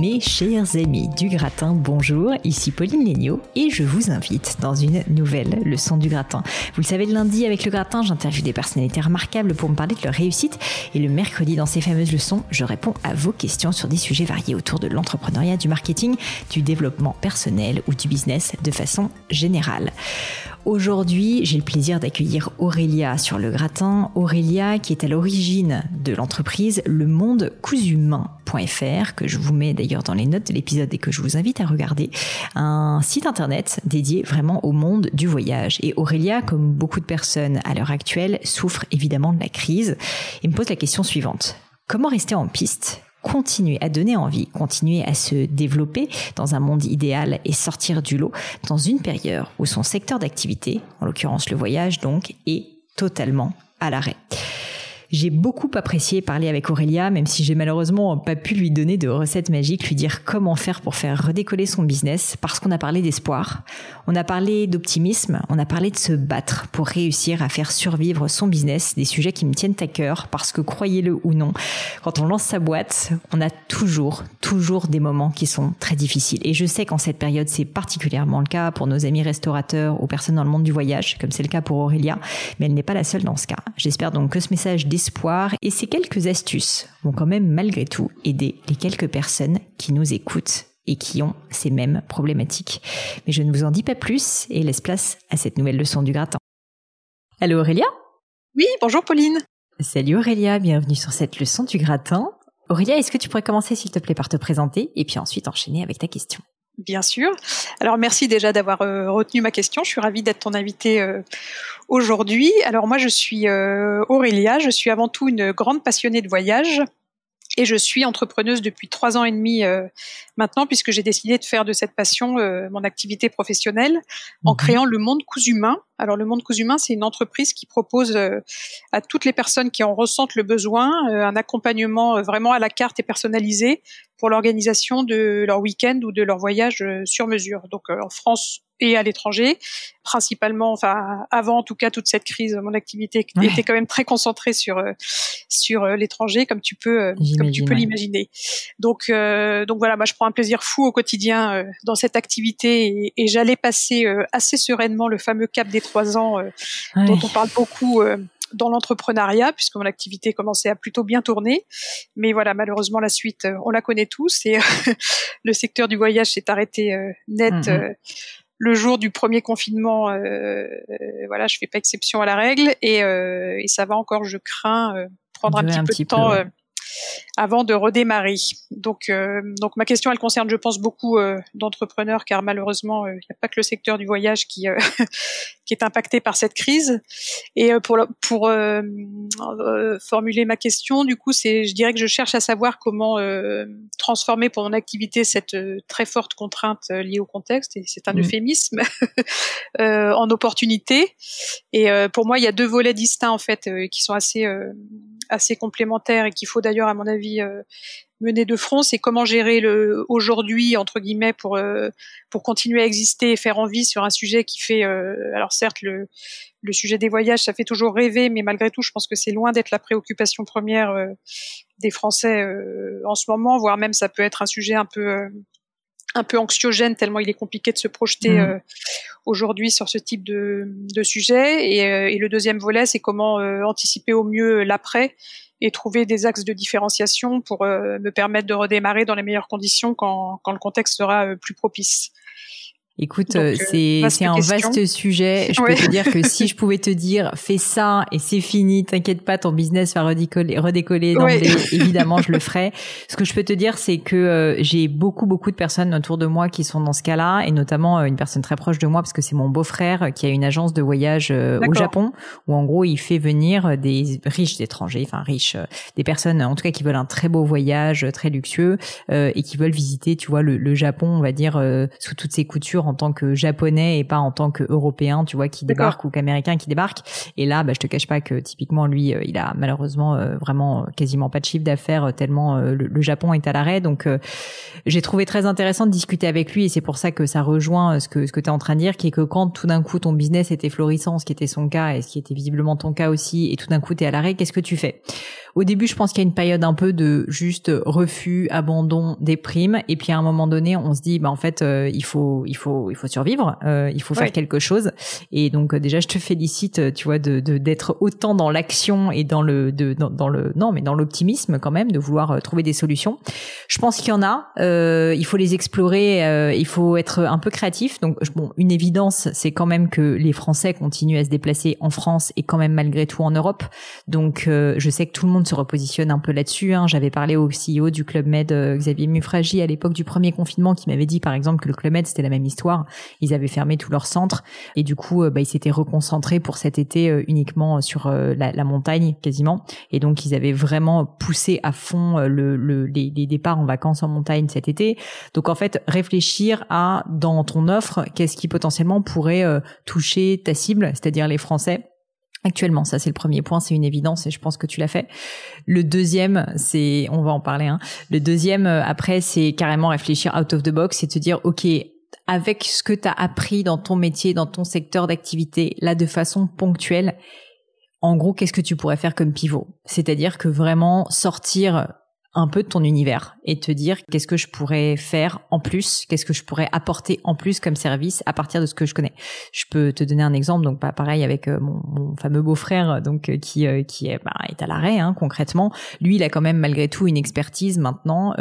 Mes chers amis du gratin, bonjour, ici Pauline Léniaud et je vous invite dans une nouvelle leçon du gratin. Vous le savez, le lundi avec le gratin, j'interviewe des personnalités remarquables pour me parler de leur réussite et le mercredi dans ces fameuses leçons, je réponds à vos questions sur des sujets variés autour de l'entrepreneuriat, du marketing, du développement personnel ou du business de façon générale. Aujourd'hui, j'ai le plaisir d'accueillir Aurélia sur le gratin. Aurélia qui est à l'origine de l'entreprise Le Monde Cousumain.fr que je vous mets d'ailleurs dans les notes de l'épisode et que je vous invite à regarder. Un site internet dédié vraiment au monde du voyage. Et Aurélia, comme beaucoup de personnes à l'heure actuelle, souffre évidemment de la crise et me pose la question suivante. Comment rester en piste continuer à donner envie, continuer à se développer dans un monde idéal et sortir du lot dans une période où son secteur d'activité, en l'occurrence le voyage donc, est totalement à l'arrêt. J'ai beaucoup apprécié parler avec Aurélia, même si j'ai malheureusement pas pu lui donner de recettes magiques, lui dire comment faire pour faire redécoller son business, parce qu'on a parlé d'espoir, on a parlé d'optimisme, on a parlé de se battre pour réussir à faire survivre son business, des sujets qui me tiennent à cœur, parce que croyez-le ou non, quand on lance sa boîte, on a toujours, toujours des moments qui sont très difficiles. Et je sais qu'en cette période, c'est particulièrement le cas pour nos amis restaurateurs ou personnes dans le monde du voyage, comme c'est le cas pour Aurélia, mais elle n'est pas la seule dans ce cas. J'espère donc que ce message et ces quelques astuces vont quand même malgré tout aider les quelques personnes qui nous écoutent et qui ont ces mêmes problématiques. Mais je ne vous en dis pas plus et laisse place à cette nouvelle leçon du gratin. Allô Aurélia? Oui, bonjour Pauline. Salut Aurélia, bienvenue sur cette leçon du gratin. Aurélia, est-ce que tu pourrais commencer s'il te plaît par te présenter et puis ensuite enchaîner avec ta question? Bien sûr. Alors merci déjà d'avoir euh, retenu ma question. Je suis ravie d'être ton invitée euh, aujourd'hui. Alors moi je suis euh, Aurélia, je suis avant tout une grande passionnée de voyage et je suis entrepreneuse depuis trois ans et demi maintenant, puisque j'ai décidé de faire de cette passion mon activité professionnelle en mhm. créant le Monde Cousumain. Alors le Monde Cousumain, c'est une entreprise qui propose à toutes les personnes qui en ressentent le besoin un accompagnement vraiment à la carte et personnalisé pour l'organisation de leur week-end ou de leur voyage sur mesure. Donc en France, et à l'étranger, principalement, enfin avant en tout cas toute cette crise, mon activité était quand même très concentrée sur euh, sur euh, l'étranger, comme tu peux euh, comme tu peux l'imaginer. Donc donc voilà, moi je prends un plaisir fou au quotidien dans cette activité et, et j'allais passer assez sereinement le fameux cap des trois ans dont on parle beaucoup dans l'entrepreneuriat puisque mon activité commençait à plutôt bien tourner. Mais voilà, malheureusement la suite, on la connaît tous et le secteur du voyage s'est arrêté net. Mm-hmm le jour du premier confinement, euh, voilà, je fais pas exception à la règle et, euh, et ça va encore, je crains, euh, prendre un petit peu de temps avant de redémarrer. Donc, euh, donc ma question, elle concerne, je pense, beaucoup euh, d'entrepreneurs, car malheureusement, euh, il n'y a pas que le secteur du voyage qui qui est impacté par cette crise. Et pour pour formuler ma question, du coup, c'est, je dirais que je cherche à savoir comment transformer pour mon activité cette très forte contrainte liée au contexte, et c'est un mmh. euphémisme, en opportunité. Et pour moi, il y a deux volets distincts en fait qui sont assez assez complémentaires et qu'il faut d'ailleurs, à mon avis, euh, mener de front. C'est comment gérer le aujourd'hui entre guillemets pour euh, pour continuer à exister et faire envie sur un sujet qui fait. Euh, alors certes, le le sujet des voyages, ça fait toujours rêver, mais malgré tout, je pense que c'est loin d'être la préoccupation première des Français en ce moment, voire même ça peut être un sujet un peu un peu anxiogène tellement il est compliqué de se projeter mmh. euh, aujourd'hui sur ce type de, de sujet. Et, euh, et, le deuxième volet, c'est comment euh, anticiper au mieux l'après et trouver des axes de différenciation pour me permettre de redémarrer dans les meilleures conditions quand, quand le contexte sera plus propice. Écoute, euh, c'est c'est un vaste sujet. Je peux te dire que si je pouvais te dire fais ça et c'est fini, t'inquiète pas, ton business va redécoller, redécoller évidemment, je le ferai. Ce que je peux te dire, c'est que euh, j'ai beaucoup beaucoup de personnes autour de moi qui sont dans ce cas-là, et notamment euh, une personne très proche de moi parce que c'est mon beau-frère qui a une agence de voyage au Japon où en gros il fait venir des riches étrangers, enfin riches, des personnes en tout cas qui veulent un très beau voyage, très luxueux et qui veulent visiter, tu vois, le, le Japon, on va dire sous toutes ses coutures en tant que japonais et pas en tant que européen, tu vois, qui débarque ou qu'américain qui débarque. Et là, bah, je te cache pas que typiquement lui, euh, il a malheureusement euh, vraiment quasiment pas de chiffre d'affaires euh, tellement le, Japon est à l'arrêt. Donc, j'ai trouvé très intéressant de discuter avec lui et c'est pour ça que ça rejoint ce que ce que tu es en train de dire, qui est que quand tout d'un coup ton business était florissant, ce qui était son cas et ce qui était visiblement ton cas aussi, et tout d'un coup tu es à l'arrêt, qu'est-ce que tu fais? Au début, je pense qu'il y a une période un peu de juste refus, abandon, déprime, et puis à un moment donné, on se dit, bah en fait, euh, il faut, il faut, il faut survivre, euh, il faut faire quelque chose. Et donc euh, déjà, je te félicite, tu vois, de d'être autant dans l'action et dans le, de, dans, le, non, mais dans l'optimisme quand même, de vouloir trouver des solutions. Je pense qu'il y en a. il faut les explorer. il faut être un peu créatif. Donc bon, une évidence, c'est quand même que les Français continuent à se déplacer en France et quand même malgré tout en Europe. Donc je sais que tout le monde se repositionne un peu là-dessus. Hein. J'avais parlé au CEO du Club Med, euh, Xavier Mufragi, à l'époque du premier confinement, qui m'avait dit, par exemple, que le Club Med, c'était la même histoire. Ils avaient fermé tous leurs centres et du coup, euh, bah, ils s'étaient reconcentrés pour cet été euh, uniquement sur la, montagne, quasiment. Et donc, ils avaient vraiment poussé à fond le, les, les départs en vacances en montagne cet été. Donc, en fait, réfléchir à, dans ton offre, qu'est-ce qui potentiellement pourrait toucher ta cible, c'est-à-dire les Français Actuellement, ça c'est le premier point, c'est une évidence et je pense que tu l'as fait. Le deuxième, c'est, on va en parler. Hein. Le deuxième, euh, après, c'est carrément réfléchir out of the box et te dire, ok, avec ce que tu as appris dans ton métier, dans ton secteur d'activité, là de façon ponctuelle, en gros, qu'est-ce que tu pourrais faire comme pivot? C'est-à-dire que vraiment sortir un peu de ton univers et te dire qu'est-ce que je pourrais faire en plus, qu'est-ce que je pourrais apporter en plus comme service à partir de ce que je connais. Je peux te donner un exemple, donc pas pareil avec euh, mon, fameux beau-frère, donc euh, qui euh, qui est, bah, est à l'arrêt hein, concrètement. Lui, il a quand même malgré tout une expertise maintenant.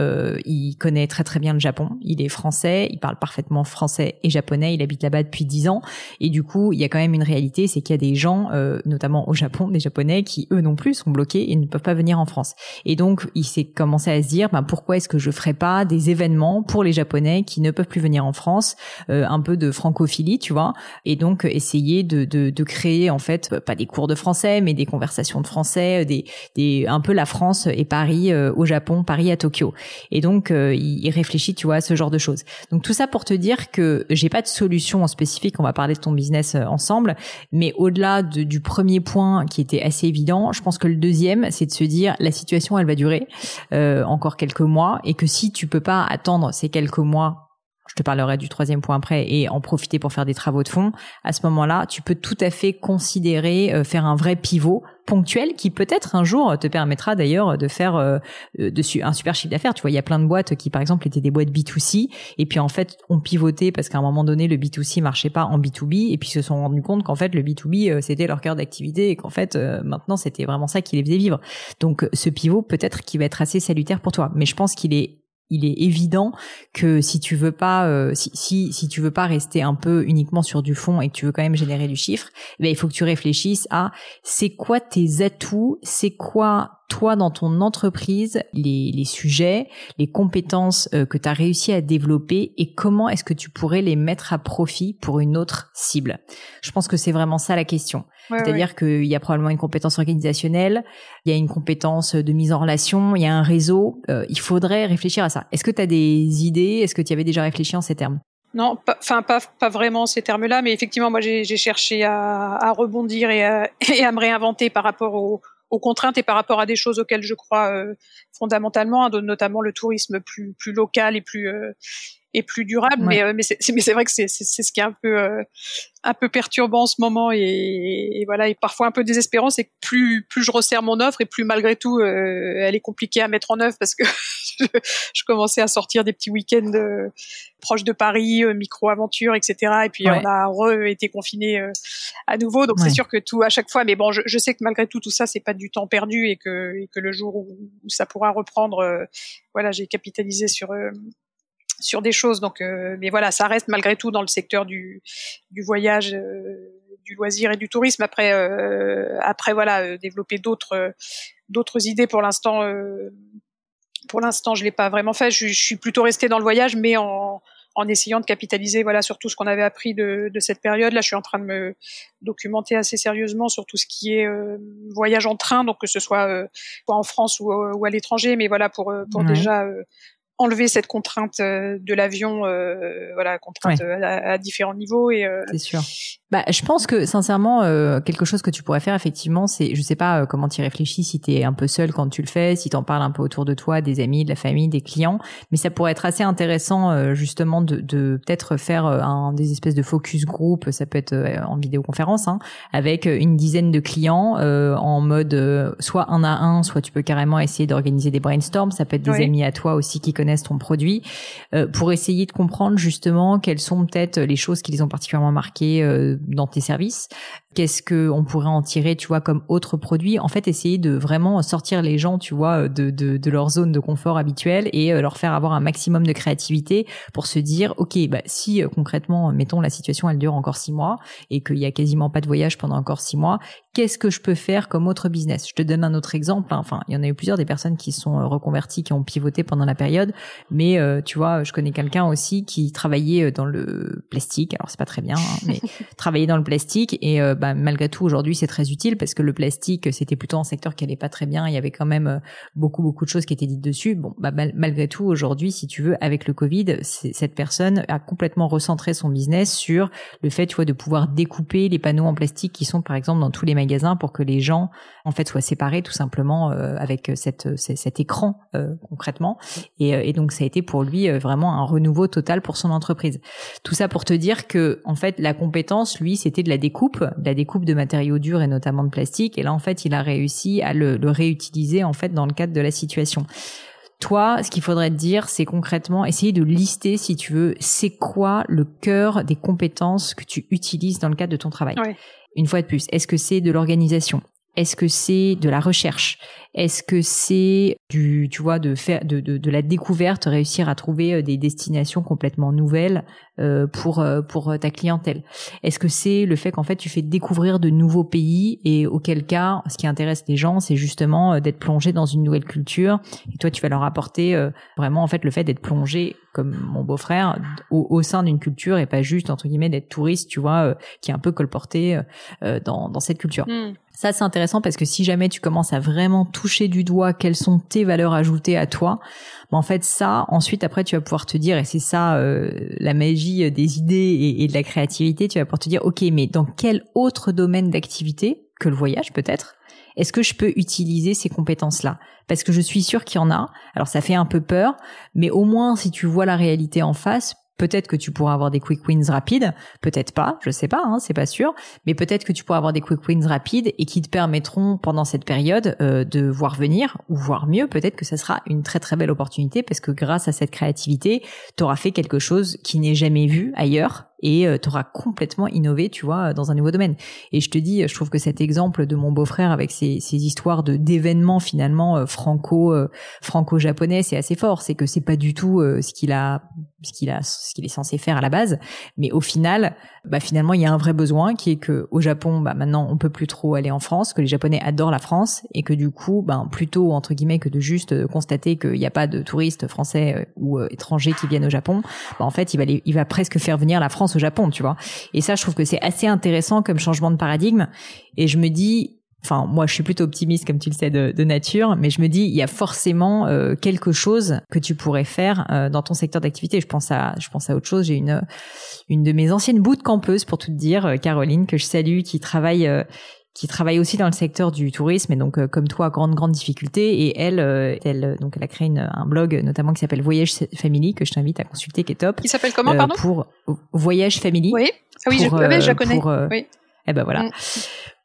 il connaît très très bien le Japon. Il est français, il parle parfaitement français et japonais. Il habite là-bas depuis dix ans et du coup, il y a quand même une réalité, c'est qu'il y a des gens, notamment au Japon, des Japonais qui eux non plus sont bloqués et ne peuvent pas venir en France. Et donc, il s'est commencé à se dire, ben, pourquoi est-ce que je ferais pas des événements pour les Japonais qui ne peuvent plus venir en France, euh, un peu de francophilie, tu vois, et donc essayer de, de, de, créer en fait pas des cours de français, mais des conversations de français, des, des un peu la France et Paris euh, au Japon, Paris à Tokyo. Et donc euh, il, réfléchit, tu vois, à ce genre de choses. Donc tout ça pour te dire que j'ai pas de solution en spécifique. On va parler de ton business ensemble, mais au-delà du premier point qui était assez évident, je pense que le deuxième, c'est de se dire la situation elle va durer euh, encore quelques mois et que si tu peux pas attendre ces quelques mois je te parlerai du troisième point après et en profiter pour faire des travaux de fond. À ce moment-là, tu peux tout à fait considérer euh, faire un vrai pivot ponctuel qui peut-être un jour te permettra d'ailleurs de faire euh, de un super chiffre d'affaires. Tu vois, il y a plein de boîtes qui par exemple étaient des boîtes B2C et puis en fait ont pivoté parce qu'à un moment donné le B2C marchait pas en B2B et puis se sont rendus compte qu'en fait le B2B euh, c'était leur cœur d'activité et qu'en fait maintenant c'était vraiment ça qui les faisait vivre. Donc ce pivot peut-être qui va être assez salutaire pour toi, mais je pense qu'il est il est évident que si tu veux pas euh, si, si, si tu veux pas rester un peu uniquement sur du fond et que tu veux quand même générer du chiffre, eh il faut que tu réfléchisses à c'est quoi tes atouts, c'est quoi toi dans ton entreprise, les, les sujets, les compétences euh, que tu as réussi à développer et comment est-ce que tu pourrais les mettre à profit pour une autre cible? Je pense que c'est vraiment ça la question. C'est-à-dire qu'il y a probablement une compétence organisationnelle, il y a une compétence de mise en relation, il y a un réseau. Euh, il faudrait réfléchir à ça. Est-ce que tu as des idées? Est-ce que tu avais déjà réfléchi en ces termes? Non, enfin pas, pas, vraiment ces termes-là, mais effectivement, moi j'ai cherché à, à rebondir et à, et à, me réinventer par rapport aux, aux, contraintes et par rapport à des choses auxquelles je crois euh, fondamentalement, hein, notamment le tourisme plus, plus local et plus euh, et plus durable. Mais, euh, mais c'est vrai que c'est ce qui est un peu euh, un peu perturbant en ce moment et, et, voilà et parfois un peu désespérant, c'est que plus plus je resserre mon offre et plus malgré tout euh, elle est compliquée à mettre en œuvre parce que je, commençais à sortir des petits week-ends proches de Paris, micro aventure, etc. Et puis on a re été confiné à nouveau, donc c'est sûr que tout à chaque fois. Mais bon, je, je, sais que malgré tout tout ça c'est pas du temps perdu et que et que le jour où, ça pourra reprendre, voilà, j'ai capitalisé sur sur des choses. Donc, mais voilà, ça reste malgré tout dans le secteur du, du voyage, du loisir et du tourisme. Après, après voilà, développer d'autres d'autres idées pour l'instant. pour l'instant, je l'ai pas vraiment fait. Je, je suis plutôt restée dans le voyage, mais en en essayant de capitaliser voilà sur tout ce qu'on avait appris de, de, cette période. Là, je suis en train de me documenter assez sérieusement sur tout ce qui est euh, voyage en train, donc que ce soit, euh, en France ou, ou à l'étranger, mais voilà pour pour déjà enlever cette contrainte de l'avion, voilà contrainte à, à, différents niveaux et. C'est sûr. Bah, je pense que sincèrement, euh, quelque chose que tu pourrais faire effectivement, c'est, je sais pas euh, comment tu réfléchis, si tu es un peu seul quand tu le fais, si tu en parles un peu autour de toi, des amis, de la famille, des clients, mais ça pourrait être assez intéressant euh, justement de, de peut-être faire un des espèces de focus group, ça peut être en vidéoconférence, hein, avec une dizaine de clients en mode soit un à un, soit tu peux carrément essayer d'organiser des brainstorms, ça peut être des amis à toi aussi qui connaissent ton produit, pour essayer de comprendre justement quelles sont peut-être les choses qui les ont particulièrement marquées dans tes services Qu'est-ce que on pourrait en tirer, tu vois, comme autre produit En fait, essayer de vraiment sortir les gens, tu vois, de, de, de leur zone de confort habituelle et euh, leur faire avoir un maximum de créativité pour se dire, ok, bah si euh, concrètement, mettons la situation, elle dure encore six mois et qu'il y a quasiment pas de voyage pendant encore six mois, qu'est-ce que je peux faire comme autre business? Je te donne un autre exemple. Hein. Enfin, il y en a eu plusieurs des personnes qui sont euh, reconverties, qui ont pivoté pendant la période, mais tu vois, je connais quelqu'un aussi qui travaillait dans le plastique. Alors c'est pas très bien, hein, mais travaillait dans le plastique et bah, malgré tout aujourd'hui c'est très utile parce que le plastique c'était plutôt un secteur qui allait pas très bien. Il y avait quand même euh, beaucoup beaucoup de choses qui étaient dites dessus. Bon, bah, malgré tout aujourd'hui, si tu veux, avec le Covid, cette personne a complètement recentré son business sur le fait, tu vois, de pouvoir découper les panneaux en plastique qui sont par exemple dans tous les magasins pour que les gens en fait soient séparés tout simplement euh, avec cette, cet écran euh, concrètement. Et, et, donc ça a été pour lui vraiment un renouveau total pour son entreprise. Tout ça pour te dire que en fait la compétence, lui, c'était de la découpe, la découpe de matériaux durs et notamment de plastique. Et là, en fait, il a réussi à le, réutiliser en fait dans le cadre de la situation. Toi, ce qu'il faudrait te dire, c'est concrètement essayer de lister, si tu veux, c'est quoi le cœur des compétences que tu utilises dans le cadre de ton travail. Une fois de plus, est-ce que c'est de l'organisation? Est-ce que c'est de la recherche? Est-ce que c'est du, tu vois, de faire de, de, de, la découverte, réussir à trouver euh, des destinations complètement nouvelles euh, pour euh, pour ta clientèle? Est-ce que c'est le fait qu'en fait tu fais découvrir de nouveaux pays et auquel cas, ce qui intéresse les gens, c'est justement d'être plongé dans une nouvelle culture? Et toi tu vas leur apporter vraiment en fait le fait d'être plongé comme mon beau-frère au, au, sein d'une culture et pas juste entre guillemets d'être touriste, tu vois, qui est un peu colporté dans dans cette culture. Hmm. Ça c'est intéressant parce que si jamais tu commences à vraiment toucher du doigt quelles sont tes valeurs ajoutées à toi, ben en fait ça, ensuite après tu vas pouvoir te dire, et c'est ça euh, la magie des idées et, de la créativité, tu vas pouvoir te dire, ok, mais dans quel autre domaine d'activité que le voyage peut-être est-ce que je peux utiliser ces compétences-là? Parce que je suis sûre qu'il y en a. Alors ça fait un peu peur, mais au moins si tu vois la réalité en face, Peut-être que tu pourras avoir des quick wins rapides, peut-être pas, je sais pas, hein, c'est pas sûr, mais peut-être que tu pourras avoir des quick wins rapides et qui te permettront pendant cette période euh, de voir venir ou voir mieux, peut-être que ça sera une très très belle opportunité parce que grâce à cette créativité, tu auras fait quelque chose qui n'est jamais vu ailleurs et euh, tu auras complètement innové, tu vois, dans un nouveau domaine. Et je te dis, je trouve que cet exemple de mon beau-frère avec ces, ces histoires de d'événements finalement euh, franco euh, franco-japonais, c'est assez fort. C'est que c'est pas du tout ce qu'il a ce qu'il a ce qu'il est censé faire à la base, mais au final, bah finalement il y a un vrai besoin qui est que au Japon, bah maintenant on peut plus trop aller en France, que les Japonais adorent la France et que du coup, bah plutôt entre guillemets que de juste constater qu'il n'y a pas de touristes français ou étrangers qui viennent au Japon, bah en fait il va il va presque faire venir la France au Japon, tu vois. Et ça, je trouve que c'est assez intéressant comme changement de paradigme. Et je me dis, enfin moi je suis plutôt optimiste comme tu le sais de, nature, mais je me dis il y a forcément euh, quelque chose que tu pourrais faire euh, dans ton secteur d'activité. Je pense à je pense à autre chose. J'ai une une de mes anciennes campeuses pour tout te dire, euh, Caroline que je salue, qui travaille qui travaille aussi dans le secteur du tourisme et donc euh, comme toi grande grande difficulté et elle euh, elle donc elle a créé un blog notamment qui s'appelle Voyage Family que je t'invite à consulter qui est top. Qui s'appelle comment pardon? Pour Voyage Family. Oui. Ah oui, je, je la connais. oui. Eh ben voilà. Mm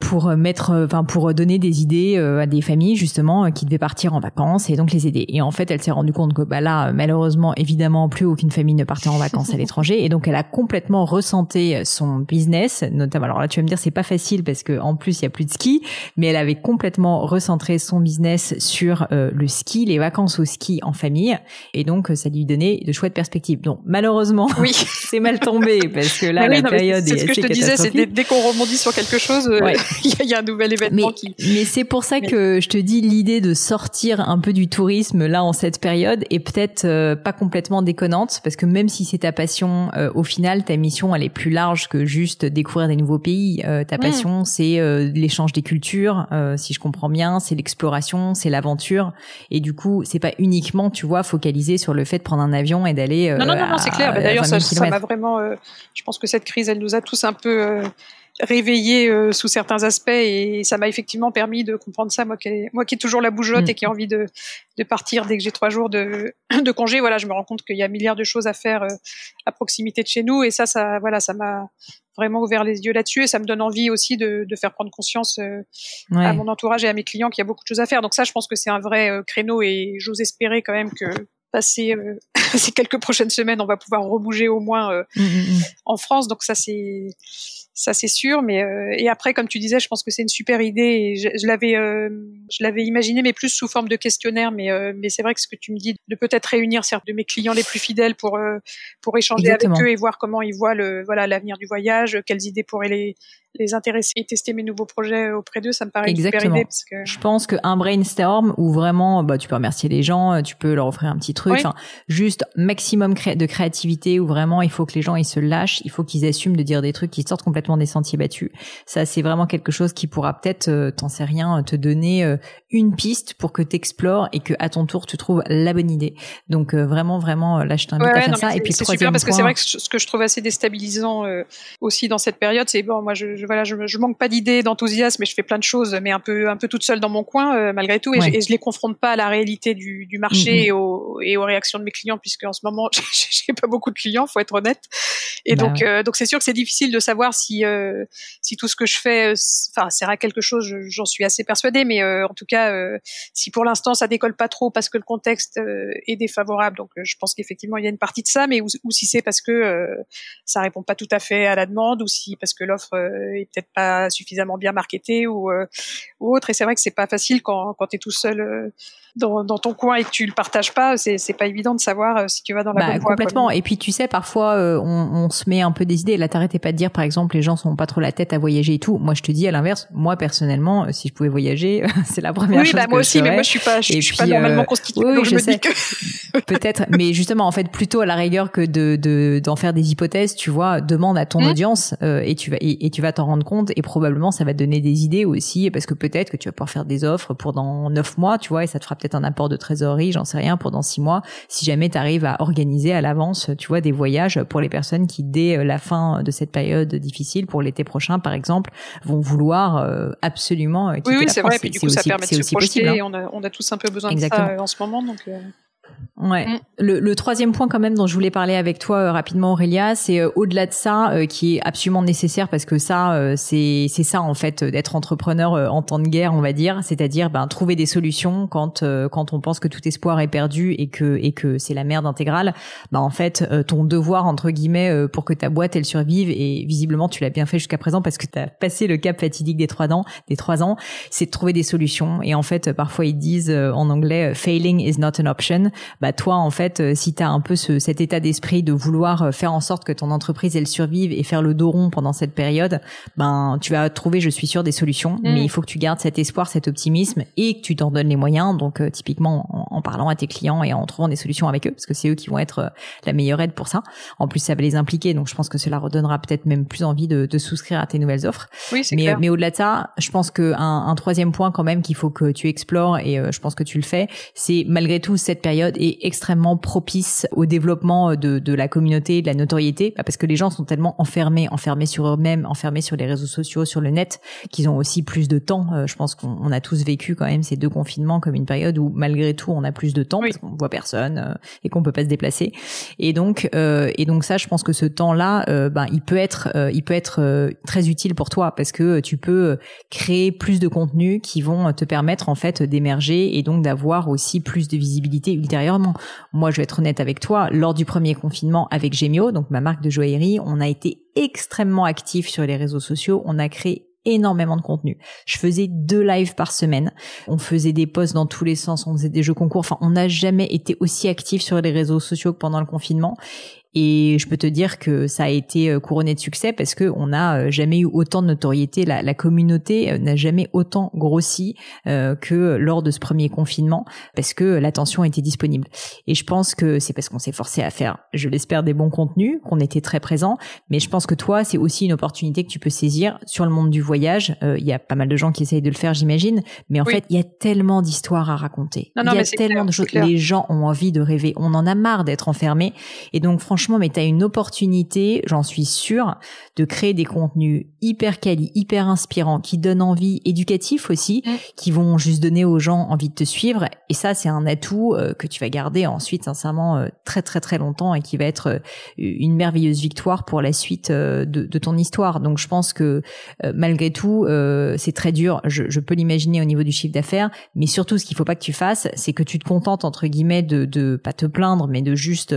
pour mettre, enfin pour donner des idées à des familles justement qui devaient partir en vacances et donc les aider. Et en fait, elle s'est rendue compte que bah là, malheureusement, évidemment, plus aucune famille ne partait en vacances à l'étranger et donc elle a complètement recenté son business, notamment. Alors là, tu vas me dire c'est pas facile parce que en plus il y a plus de ski, mais elle avait complètement recentré son business sur le ski, les vacances au ski en famille et donc ça lui donnait de chouettes perspectives. Donc malheureusement, oui, c'est mal tombé parce que là la période est, ce que je te disais, c'est dès, qu'on rebondit sur quelque chose, euh, il y, a un nouvel événement qui. Mais c'est pour ça que je te dis l'idée de sortir un peu du tourisme là en cette période est peut-être euh, pas complètement déconnante parce que même si c'est ta passion, euh, au final ta mission elle est plus large que juste découvrir des nouveaux pays. ta mm. passion c'est l'échange des cultures, si je comprends bien, c'est l'exploration, c'est l'aventure et du coup c'est pas uniquement tu vois focalisé sur le fait de prendre un avion et d'aller. non non non, c'est clair. Bah, d'ailleurs ça m'a vraiment. je pense que cette crise elle nous a tous un peu réveillé euh, sous certains aspects et ça m'a effectivement permis de comprendre ça moi qui moi qui ai toujours la bougeotte mm. et qui ai envie de, de partir dès que j'ai trois jours de, de congé. Voilà je me rends compte qu'il y a un milliard de choses à faire euh, à proximité de chez nous et ça ça voilà ça m'a vraiment ouvert les yeux là-dessus et ça me donne envie aussi de, de faire prendre conscience euh, à mon entourage et à mes clients qu'il y a beaucoup de choses à faire. Donc ça je pense que c'est un vrai créneau et j'ose espérer quand même que passer ces quelques prochaines semaines on va pouvoir rebouger au moins mm, mm, en France donc ça c'est ça c'est sûr. Mais euh, et après, comme tu disais, je pense que c'est une super idée. Et je, l'avais, euh, je l'avais imaginé, mais plus sous forme de questionnaire. Mais euh, mais c'est vrai que ce que tu me dis, de peut-être réunir certains de mes clients les plus fidèles pour pour échanger avec eux et voir comment ils voient le voilà l'avenir du voyage, quelles idées pourraient les les intéresser et tester mes nouveaux projets auprès d'eux, ça me paraît Exactement. une super idée. Parce que... Je pense qu'un brainstorm où vraiment, bah, tu peux remercier les gens, tu peux leur offrir un petit truc, juste maximum de créativité où vraiment il faut que les gens ils se lâchent, il faut qu'ils assument de dire des trucs qui sortent complètement des sentiers battus. Ça, c'est vraiment quelque chose qui pourra peut-être, euh, t'en sais rien, te donner euh, une piste pour que tu explores et que à ton tour tu trouves la bonne idée. Donc euh, vraiment, vraiment, là, je t'invite à faire ça. Et puis c'est super parce que c'est vrai que ce que je trouve assez déstabilisant aussi dans cette période, c'est bon, moi, je, voilà, je, je manque pas d'idées, d'enthousiasme, mais je fais plein de choses, mais un peu, un peu toute seule dans mon coin malgré tout, et, je, et, je, les confronte pas à la réalité du, du marché mm-hmm. et, aux, et aux réactions de mes clients, puisque en ce moment, j'ai pas beaucoup de clients, faut être honnête. Et bah donc, donc c'est sûr que c'est difficile de savoir si euh, si tout ce que je fais, euh, enfin, sert quelque chose, j'en suis assez persuadée. Mais euh, en tout cas, si pour l'instant ça décolle pas trop parce que le contexte est défavorable, donc je pense qu'effectivement il y a une partie de ça, mais ou, si c'est parce que ça répond pas tout à fait à la demande, ou si parce que l'offre est peut-être pas suffisamment bien marketée ou ou autre. Et c'est vrai que c'est pas facile quand quand es tout seul dans, dans, ton coin et que tu le partages pas, c'est pas évident de savoir euh, si tu vas dans la bah, bonne voie. Complètement. Et puis tu sais, parfois euh, on, on, se met un peu des idées. Là, t'arrêtais pas de dire, par exemple, les gens sont pas trop la tête à voyager et tout. Moi, je te dis à l'inverse. Moi, personnellement, euh, si je pouvais voyager, c'est la première oui, chose bah, moi aussi, mais moi je suis pas, je, suis pas normalement constituée. Oui, donc je, me sais. Dis que... Peut-être, mais justement, en fait, plutôt à la rigueur que de d'en faire des hypothèses, tu vois, demande à ton mmh. audience et tu vas et, et tu vas t'en rendre compte et probablement ça va te donner des idées aussi parce que peut-être que tu vas pouvoir faire des offres pour dans neuf mois, tu vois, et ça te fera peut-être un apport de trésor j'en sais rien, pour dans six mois, si jamais tu arrives à organiser à l'avance, tu vois, des voyages pour les personnes qui, dès euh, la fin de cette période difficile, pour l'été prochain, par exemple, vont vouloir euh, absolument quitter oui, oui, c'est vrai, puis du coup, ça permet de se projeter, possible, hein. on, a, tous un peu besoin de ça en ce moment, donc... Ouais. Mm. Le, le, troisième point quand même dont je voulais parler avec toi euh, rapidement Aurélia, c'est euh, au-delà de ça euh, qui est absolument nécessaire parce que ça c'est c'est ça en fait d'être entrepreneur en temps de guerre on va dire, c'est-à-dire ben trouver des solutions quand quand on pense que tout espoir est perdu et que et que c'est la merde intégrale. Ben en fait ton devoir entre guillemets pour que ta boîte elle survive et visiblement tu l'as bien fait jusqu'à présent parce que tu as passé le cap fatidique des trois ans, des trois ans, c'est de trouver des solutions et en fait parfois ils disent en anglais failing is not an option bah toi en fait euh, si tu as un peu ce, cet état d'esprit de vouloir euh, faire en sorte que ton entreprise elle survive et faire le dos rond pendant cette période, ben tu vas trouver je suis sûr des solutions, mm. mais il faut que tu gardes cet espoir, cet optimisme et que tu t'en donnes les moyens donc euh, typiquement en, parlant à tes clients et en trouvant des solutions avec eux parce que c'est eux qui vont être la meilleure aide pour ça. En plus ça va les impliquer donc je pense que cela redonnera peut-être même plus envie de, de souscrire à tes nouvelles offres. Oui, mais clair. mais au-delà de ça, je pense que un, un troisième point quand même qu'il faut que tu explores et je pense que tu le fais, c'est malgré tout cette période est extrêmement propice au développement de, de la communauté, de la notoriété, bah, parce que les gens sont tellement enfermés, enfermés sur eux-mêmes, enfermés sur les réseaux sociaux, sur le net, qu'ils ont aussi plus de temps. Euh, je pense qu'on a tous vécu quand même ces deux confinements comme une période où malgré tout on a plus de temps parce qu'on voit personne euh, et qu'on peut pas se déplacer. Et donc euh, et donc ça, je pense que ce temps-là, ben il peut être il peut être très utile pour toi parce que tu peux créer plus de contenus qui vont te permettre en fait d'émerger et donc d'avoir aussi plus de visibilité ultérieurement. Moi, je vais être honnête avec toi, lors du premier confinement avec Gemio, donc ma marque de joaillerie, on a été extrêmement actifs sur les réseaux sociaux, on a créé énormément de contenu. Je faisais deux lives par semaine. On faisait des posts dans tous les sens, on faisait des jeux concours. Enfin, on n'a jamais été aussi actifs sur les réseaux sociaux que pendant le confinement. Et je peux te dire que ça a été euh, couronné de succès parce que on n'a euh, jamais eu autant de notoriété. La, la communauté euh, n'a jamais autant grossi que lors de ce premier confinement parce que l'attention était disponible. Et je pense que c'est parce qu'on s'est forcé à faire, je l'espère, des bons contenus, qu'on était très présents. Mais je pense que toi, c'est aussi une opportunité que tu peux saisir sur le monde du voyage. Il y a pas mal de gens qui essayent de le faire, j'imagine. Mais en fait, il y a tellement d'histoires à raconter. il y a tellement de choses. Les gens ont envie de rêver. On en a marre d'être enfermés. Et donc, franchement, franchement, mais tu as une opportunité, j'en suis sûre, de créer des contenus hyper quali, hyper inspirants, qui donnent envie, éducatifs aussi, mm. qui vont juste donner aux gens envie de te suivre. Et ça, c'est un atout euh, que tu vas garder ensuite, sincèrement, euh, très très très longtemps et qui va être euh, une merveilleuse victoire pour la suite de, de, ton histoire. Donc, je pense que malgré tout, c'est très dur. Je, je peux l'imaginer au niveau du chiffre d'affaires, mais surtout, ce qu'il faut pas que tu fasses, c'est que tu te contentes entre guillemets de, de pas te plaindre, mais de juste,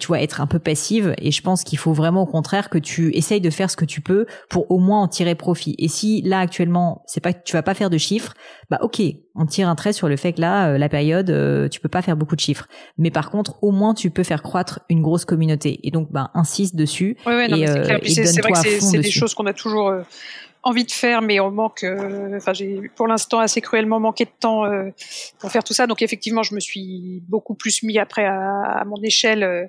tu vois, être un un peu passive et je pense qu'il faut vraiment au contraire que tu essayes de faire ce que tu peux pour au moins en tirer profit. Et si là actuellement, c'est pas que tu vas pas faire de chiffres, bah OK, on tire un trait sur le fait que là euh, la période euh, tu peux pas faire beaucoup de chiffres. Mais par contre, au moins tu peux faire croître une grosse communauté et donc bah insiste dessus ouais, et, euh, c'est vrai que c'est des choses qu'on a toujours envie de faire, mais on manque. Euh, enfin, j'ai pour l'instant assez cruellement manqué de temps euh, pour faire tout ça. Donc effectivement, je me suis beaucoup plus mis après à, mon échelle euh,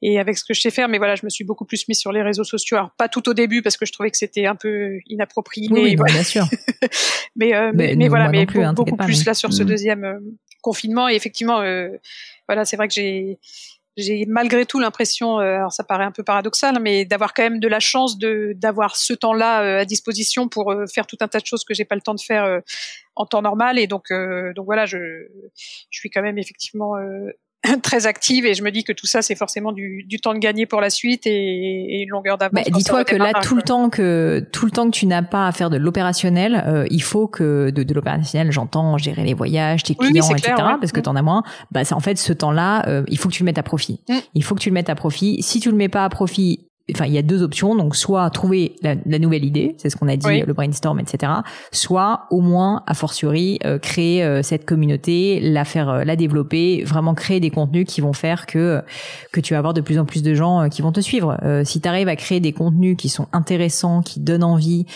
et avec ce que je sais faire. Mais voilà, je me suis beaucoup plus mis sur les réseaux sociaux. Alors pas tout au début parce que je trouvais que c'était un peu inapproprié. Oui, bien sûr. mais, mais, voilà, mais hein, beaucoup, plus là sur ce mm. deuxième confinement. Et effectivement, voilà, c'est vrai que j'ai j'ai malgré tout l'impression, euh, alors ça paraît un peu paradoxal, mais d'avoir quand même de la chance de d'avoir ce temps-là euh, à disposition pour euh, faire tout un tas de choses que j'ai pas le temps de faire en temps normal. Et donc, donc voilà, je, je suis quand même effectivement très active et je me dis que tout ça c'est forcément du, du, temps de gagner pour la suite et, une longueur d'avance. Bah, dis-toi que là tout le temps que tout le temps que tu n'as pas à faire de l'opérationnel, euh, il faut que de, de l'opérationnel, j'entends gérer les voyages, tes clients, etc. Parce que mm. tu en as moins. Bah c'est en fait ce temps-là, euh, il faut que tu le mettes à profit. Mm. Il faut que tu le mettes à profit. Si tu le mets pas à profit, enfin il y a deux options. Donc soit trouver la, nouvelle idée c'est ce qu'on a dit le brainstorm etc soit au moins a fortiori euh, créer euh, cette communauté la faire euh, la développer vraiment créer des contenus qui vont faire que que tu vas avoir de plus en plus de gens qui vont te suivre. Si tu arrives à créer des contenus qui sont intéressants qui donnent envie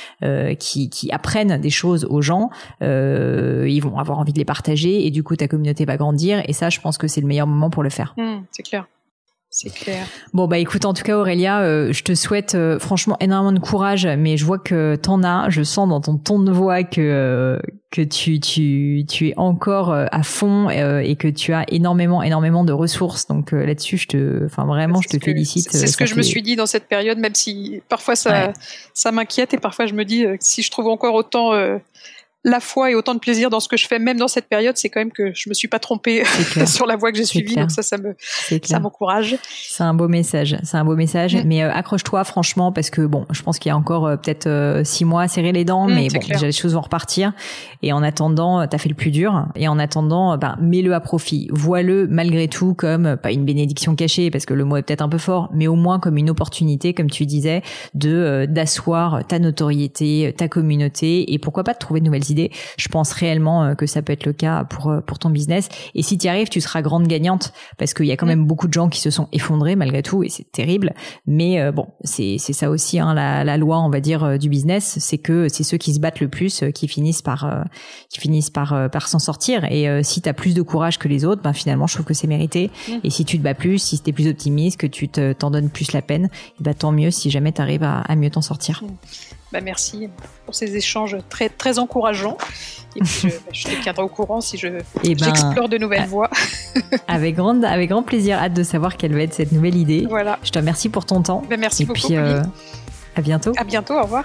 qui qui apprennent des choses aux gens ils vont avoir envie de les partager et du coup ta communauté va grandir et ça je pense que c'est le meilleur moment pour le faire. Mmh, c'est clair c'est clair. Bon bah écoute, en tout cas Aurélia, euh, je te souhaite euh, franchement énormément de courage, mais je vois que t'en as. Je sens dans ton ton de voix que euh, que tu tu tu es encore à fond et que tu as énormément énormément de ressources. Donc là-dessus, je te, enfin vraiment, je te félicite. C'est ce que je me suis dit dans cette période, même si parfois ça ça m'inquiète et parfois je me dis si je trouve encore autant la foi et autant de plaisir dans ce que je fais, même dans cette période, c'est quand même que je me suis pas trompée sur la voie que j'ai suivie. Donc ça, ça me, ça m'encourage. C'est un beau message. C'est un beau message. Mm. Mais euh, accroche-toi, franchement, parce que bon, je pense qu'il y a encore euh, peut-être euh, six mois à serrer les dents, mm, mais bon, déjà les choses vont repartir. Et en attendant, t'as fait le plus dur. Et en attendant, ben, mets-le à profit. Vois-le malgré tout comme pas une bénédiction cachée, parce que le mot est peut-être un peu fort, mais au moins comme une opportunité, comme tu disais, de d'asseoir ta notoriété, ta communauté, et pourquoi pas de trouver de nouvelles idées je pense réellement euh, que ça peut être le cas pour euh, pour ton business. Et si tu arrives, tu seras grande gagnante parce qu'il y a quand mm. même beaucoup de gens qui se sont effondrés malgré tout et c'est terrible. Mais euh, bon, c'est c'est ça aussi hein, la, la loi, on va dire, du business, c'est que c'est ceux qui se battent le plus qui finissent par qui finissent par par s'en sortir. Et si tu as plus de courage que les autres, ben finalement, je trouve que c'est mérité. Mm. Et si tu te bats plus, si tu es plus optimiste, que tu t'en donnes plus la peine, ben tant mieux si jamais tu arrives à, à mieux t'en sortir. Bah, merci pour ces échanges très, très encourageants. Et puis, je, te tiendrai au courant si je, eh ben, j'explore de nouvelles voies. avec, grande, avec grand plaisir, hâte de savoir quelle va être cette nouvelle idée. Voilà. Je te remercie pour ton temps. Bah, merci beaucoup. Puis, euh, à bientôt. À bientôt, au revoir.